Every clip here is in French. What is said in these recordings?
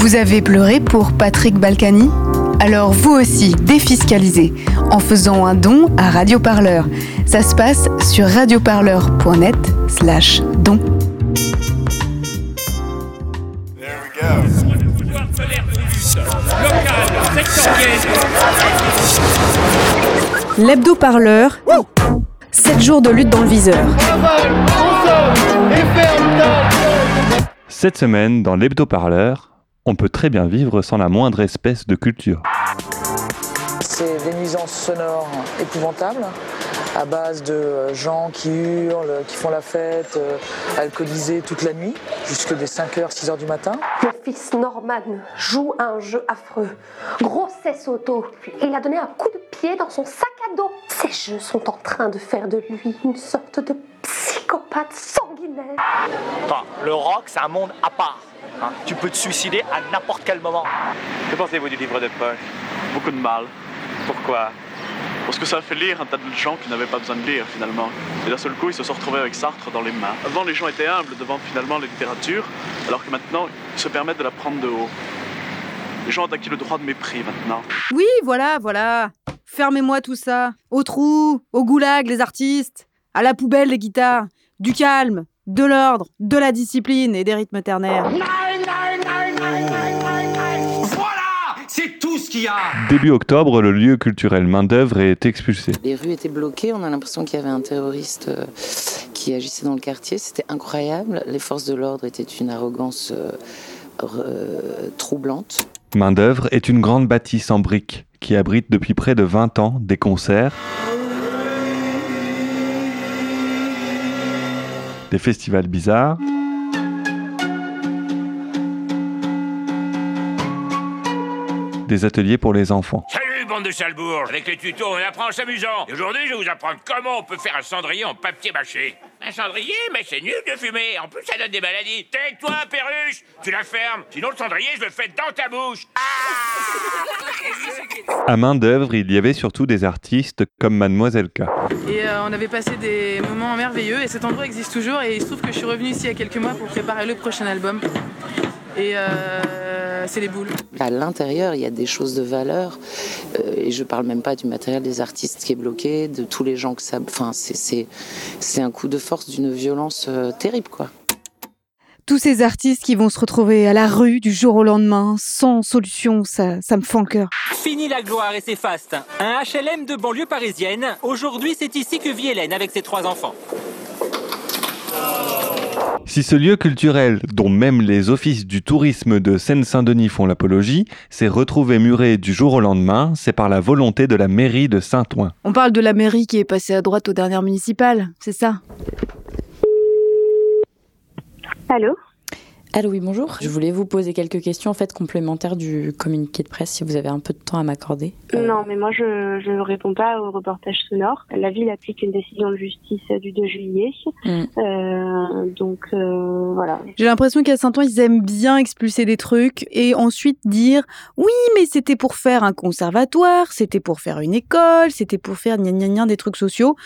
Vous avez pleuré pour Patrick Balkany? Alors vous aussi, défiscalisez en faisant un don à Radioparleur. Ça se passe sur radioparleur.net slash don. L'hebdo-parleur, 7 jours de lutte dans le viseur. Cette semaine, dans l'hebdo-parleur, on peut très bien vivre sans la moindre espèce de culture. C'est des nuisances sonores épouvantables à base de gens qui hurlent, qui font la fête, euh, alcoolisés toute la nuit, jusque des 5h, 6h du matin. Mon fils Norman joue à un jeu affreux. Grossesse auto. Il a donné un coup de pied dans son sac à dos. Ces jeux sont en train de faire de lui une sorte de psychopathe sanguinaire. Enfin, le rock, c'est un monde à part. Hein? Tu peux te suicider à n'importe quel moment. Que pensez-vous du livre de poche Beaucoup de mal. Pourquoi? Parce que ça a fait lire un tas de gens qui n'avaient pas besoin de lire finalement. Et d'un seul coup, ils se sont retrouvés avec Sartre dans les mains. Avant, les gens étaient humbles devant finalement la littérature, alors que maintenant, ils se permettent de la prendre de haut. Les gens ont acquis le droit de mépris maintenant. Oui, voilà, voilà. Fermez-moi tout ça. Au trou, au goulag, les artistes. À la poubelle, les guitares. Du calme, de l'ordre, de la discipline et des rythmes ternaires. Qu'il y a Début octobre, le lieu culturel main-d'œuvre est expulsé. Les rues étaient bloquées, on a l'impression qu'il y avait un terroriste euh, qui agissait dans le quartier. C'était incroyable. Les forces de l'ordre étaient une arrogance euh, troublante. Main-d'œuvre est une grande bâtisse en briques qui abrite depuis près de 20 ans des concerts, des festivals bizarres, des ateliers pour les enfants. Salut, bande de salbourges Avec les tutos, on apprend en s'amusant. Et aujourd'hui, je vais vous apprendre comment on peut faire un cendrier en papier mâché. Un cendrier Mais c'est nul de fumer. En plus, ça donne des maladies. Tais-toi, perruche Tu la fermes. Sinon, le cendrier, je le fais dans ta bouche. À main-d'œuvre, il y avait surtout des artistes comme Mademoiselle K. Et euh, on avait passé des moments merveilleux et cet endroit existe toujours et il se trouve que je suis revenue ici il y a quelques mois pour préparer le prochain album. Et euh, c'est les boules. À l'intérieur, il y a des choses de valeur. euh, et je parle même pas du matériel des artistes qui est bloqué, de tous les gens que ça. Enfin, c'est- c'est c'est un coup de force d'une violence euh, terrible, quoi. Tous ces artistes qui vont se retrouver à la rue du jour au lendemain, sans solution, ça, ça me fend le cœur. Fini la gloire et ses fastes. Un HLM de banlieue parisienne. Aujourd'hui, c'est ici que vit Hélène avec ses trois enfants. Si ce lieu culturel, dont même les offices du tourisme de Seine-Saint-Denis font l'apologie, s'est retrouvé muré du jour au lendemain, c'est par la volonté de la mairie de Saint-Ouen. On parle de la mairie qui est passée à droite aux dernières municipales, c'est ça? Allô? Allô, oui, bonjour. Je voulais vous poser quelques questions en fait complémentaires du communiqué de presse si vous avez un peu de temps à m'accorder. Non, mais moi je ne réponds pas au reportage sonore. La ville applique une décision de justice du 2 juillet. Mm. Euh, donc euh, voilà. J'ai l'impression qu'à Saint-Ouen, ils aiment bien expulser des trucs et ensuite dire oui, mais c'était pour faire un conservatoire, c'était pour faire une école, c'était pour faire gna gna gna des trucs sociaux.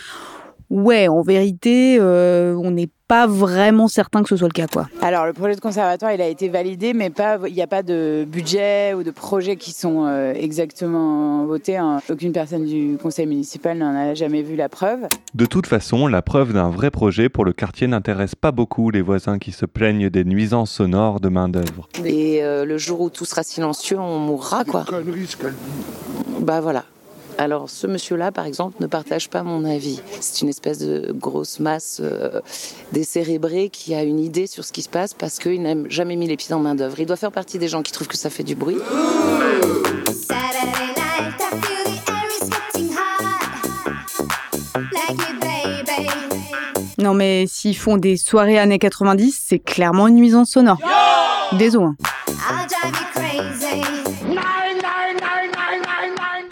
Ouais, en vérité, euh, on n'est pas vraiment certain que ce soit le cas, quoi. Alors, le projet de conservatoire, il a été validé, mais pas, il n'y a pas de budget ou de projets qui sont euh, exactement votés. hein. Aucune personne du conseil municipal n'en a jamais vu la preuve. De toute façon, la preuve d'un vrai projet pour le quartier n'intéresse pas beaucoup les voisins qui se plaignent des nuisances sonores de main-d'œuvre. Et euh, le jour où tout sera silencieux, on mourra, quoi. Bah voilà. Alors, ce monsieur-là, par exemple, ne partage pas mon avis. C'est une espèce de grosse masse euh, décérébrée qui a une idée sur ce qui se passe parce qu'il n'a jamais mis les pieds dans main-d'œuvre. Il doit faire partie des gens qui trouvent que ça fait du bruit. Non, mais s'ils font des soirées années 90, c'est clairement une nuisance sonore. Désolé.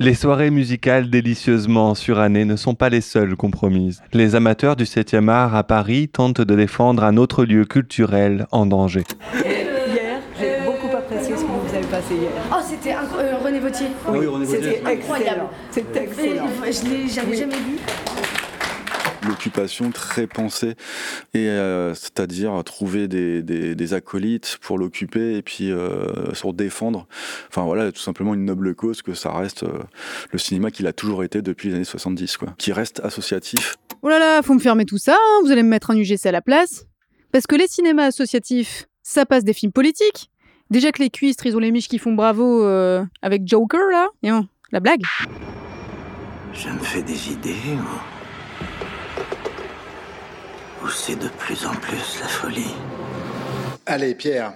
Les soirées musicales délicieusement surannées ne sont pas les seules compromises. Les amateurs du 7e art à Paris tentent de défendre un autre lieu culturel en danger. Hier, j'ai beaucoup apprécié ce que vous avez passé hier. Oh, c'était incro- euh, René Vautier. Oui, René Vautier. C'était incroyable. C'était excellent. Je l'ai, j'avais Oui. jamais vu. L'occupation très pensée, et euh, c'est-à-dire trouver des, des, des, acolytes pour l'occuper et puis euh, sur défendre. Enfin voilà, tout simplement une noble cause que ça reste euh, le cinéma qu'il a toujours été depuis les années 70, quoi, qui reste associatif. Oh là là, faut me fermer tout ça, hein, vous allez me mettre un UGC à la place. Parce que les cinémas associatifs, ça passe des films politiques. Déjà que les cuistres, ils ont les miches qui font bravo euh, avec Joker, là. Et la blague. Je me fais des idées, moi. Ou c'est de plus en plus la folie. Allez, Pierre,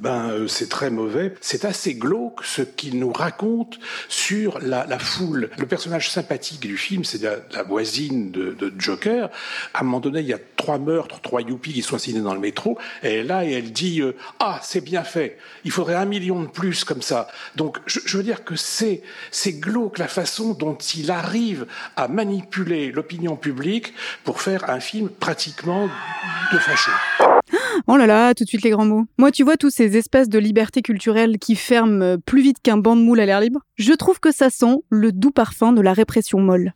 ben, euh, c'est très mauvais. C'est assez glauque ce qu'il nous raconte sur la, la, foule. Le personnage sympathique du film, c'est la, la, voisine de, de, Joker. À un moment donné, il y a trois meurtres, trois yuppies qui sont assignés dans le métro. Et elle est là et elle dit euh, Ah, c'est bien fait. Il faudrait un million de plus comme ça. Donc, je, je veux dire que c'est c'est glauque la façon dont il arrive à manipuler l'opinion publique pour faire un film pratiquement de facho. Oh là là, tout de suite les grands mots. Moi, tu vois tous ces espèces de libertés culturelles qui ferment plus vite qu'un banc de moule à l'air libre Je trouve que ça sent le doux parfum de la répression molle.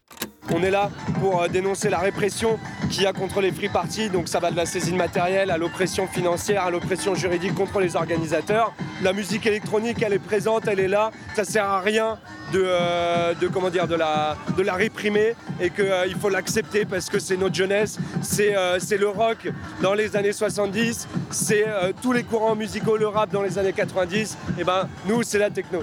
On est là pour dénoncer la répression qu'il y a contre les free parties, donc ça va de la saisine matérielle à l'oppression financière, à l'oppression juridique contre les organisateurs. La musique électronique, elle est présente, elle est là. Ça sert à rien de, euh, de comment dire, de la, de la réprimer et qu'il euh, faut l'accepter parce que c'est notre jeunesse, c'est euh, le rock dans les années 70, c'est euh, tous les courants musicaux, le rap dans les années 90. Et ben nous, c'est la techno.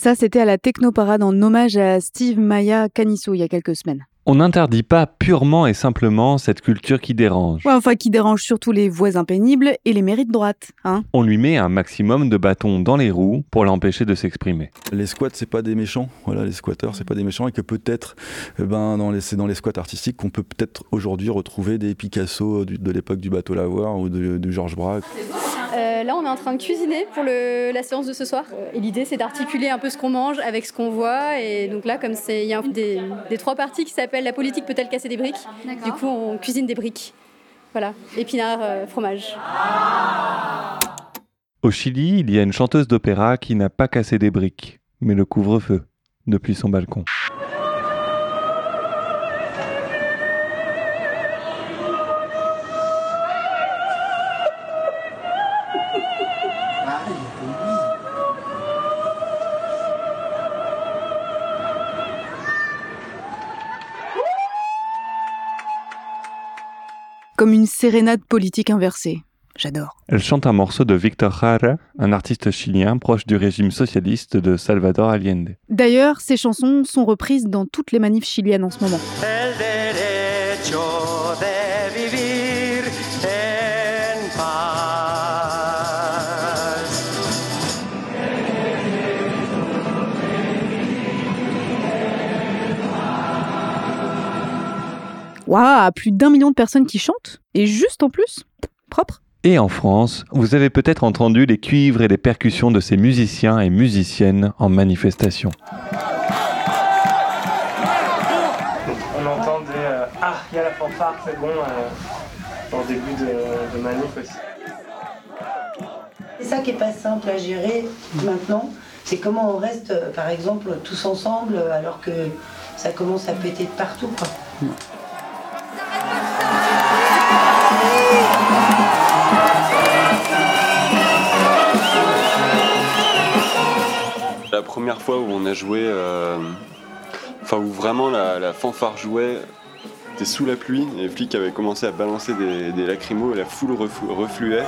Ça, c'était à la Technoparade en hommage à Steve Maya Canisso il y a quelques semaines. On n'interdit pas purement et simplement cette culture qui dérange. Ouais, enfin, qui dérange surtout les voisins pénibles et les mérites droite, hein. On lui met un maximum de bâtons dans les roues pour l'empêcher de s'exprimer. Les squats, c'est pas des méchants. Voilà, les squatteurs, c'est pas des méchants et que peut-être, eh ben, dans les, c'est dans les squats artistiques qu'on peut peut-être aujourd'hui retrouver des Picasso du, de l'époque du bateau lavoir ou de, de Georges Braque. Euh, là, on est en train de cuisiner pour le, la séance de ce soir. Euh, et l'idée, c'est d'articuler un peu ce qu'on mange avec ce qu'on voit. Et donc là, comme il y a des, des trois parties qui s'appellent La politique peut-elle casser des briques Du coup, on cuisine des briques. Voilà, épinards, euh, fromage. Au Chili, il y a une chanteuse d'opéra qui n'a pas cassé des briques, mais le couvre-feu, depuis son balcon. Comme une sérénade politique inversée. J'adore. Elle chante un morceau de Victor Jara, un artiste chilien proche du régime socialiste de Salvador Allende. D'ailleurs, ces chansons sont reprises dans toutes les manifs chiliennes en ce moment. El Waouh, plus d'un million de personnes qui chantent Et juste en plus Propre Et en France, vous avez peut-être entendu les cuivres et les percussions de ces musiciens et musiciennes en manifestation. On entend des euh, Ah, il y a la fanfare, c'est bon, euh, en début de, de manif aussi. C'est ça qui est pas simple à gérer maintenant. C'est comment on reste, euh, par exemple, tous ensemble euh, alors que ça commence à péter de partout. Quoi. Première fois où on a joué, euh, enfin où vraiment la, fanfare jouait, c'était sous la pluie, et les flics avaient commencé à balancer des, des lacrymos et la foule reflu- refluait.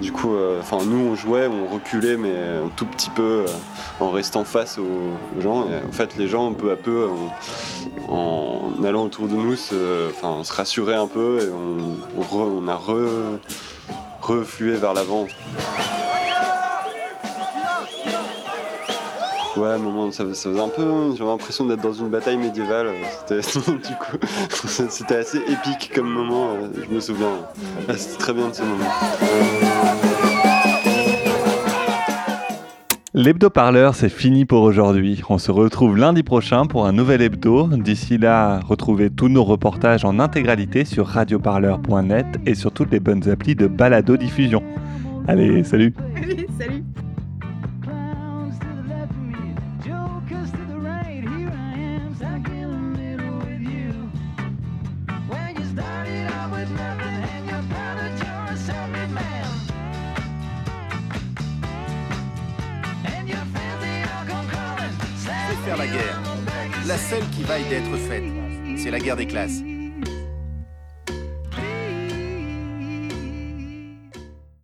Du coup, euh, enfin nous on jouait, on reculait mais un tout petit peu euh, en restant face aux, gens. Et en fait, les gens peu à peu, en, allant autour de nous, se, se rassurait un peu et on, re- on a re- reflué vers l'avant. Ouais, moment, ça, ça faisait un peu. J'avais l'impression d'être dans une bataille médiévale. C'était, du coup, c'était assez épique comme moment, euh, je me souviens. Ah, C'était très bien de ce moment. L'hebdo-parleur, c'est fini pour aujourd'hui. On se retrouve lundi prochain pour un nouvel hebdo. D'ici là, retrouvez tous nos reportages en intégralité sur radioparleur.net et sur toutes les bonnes applis de balado-diffusion. Allez, salut Salut La seule qui vaille d'être faite, c'est la guerre des classes.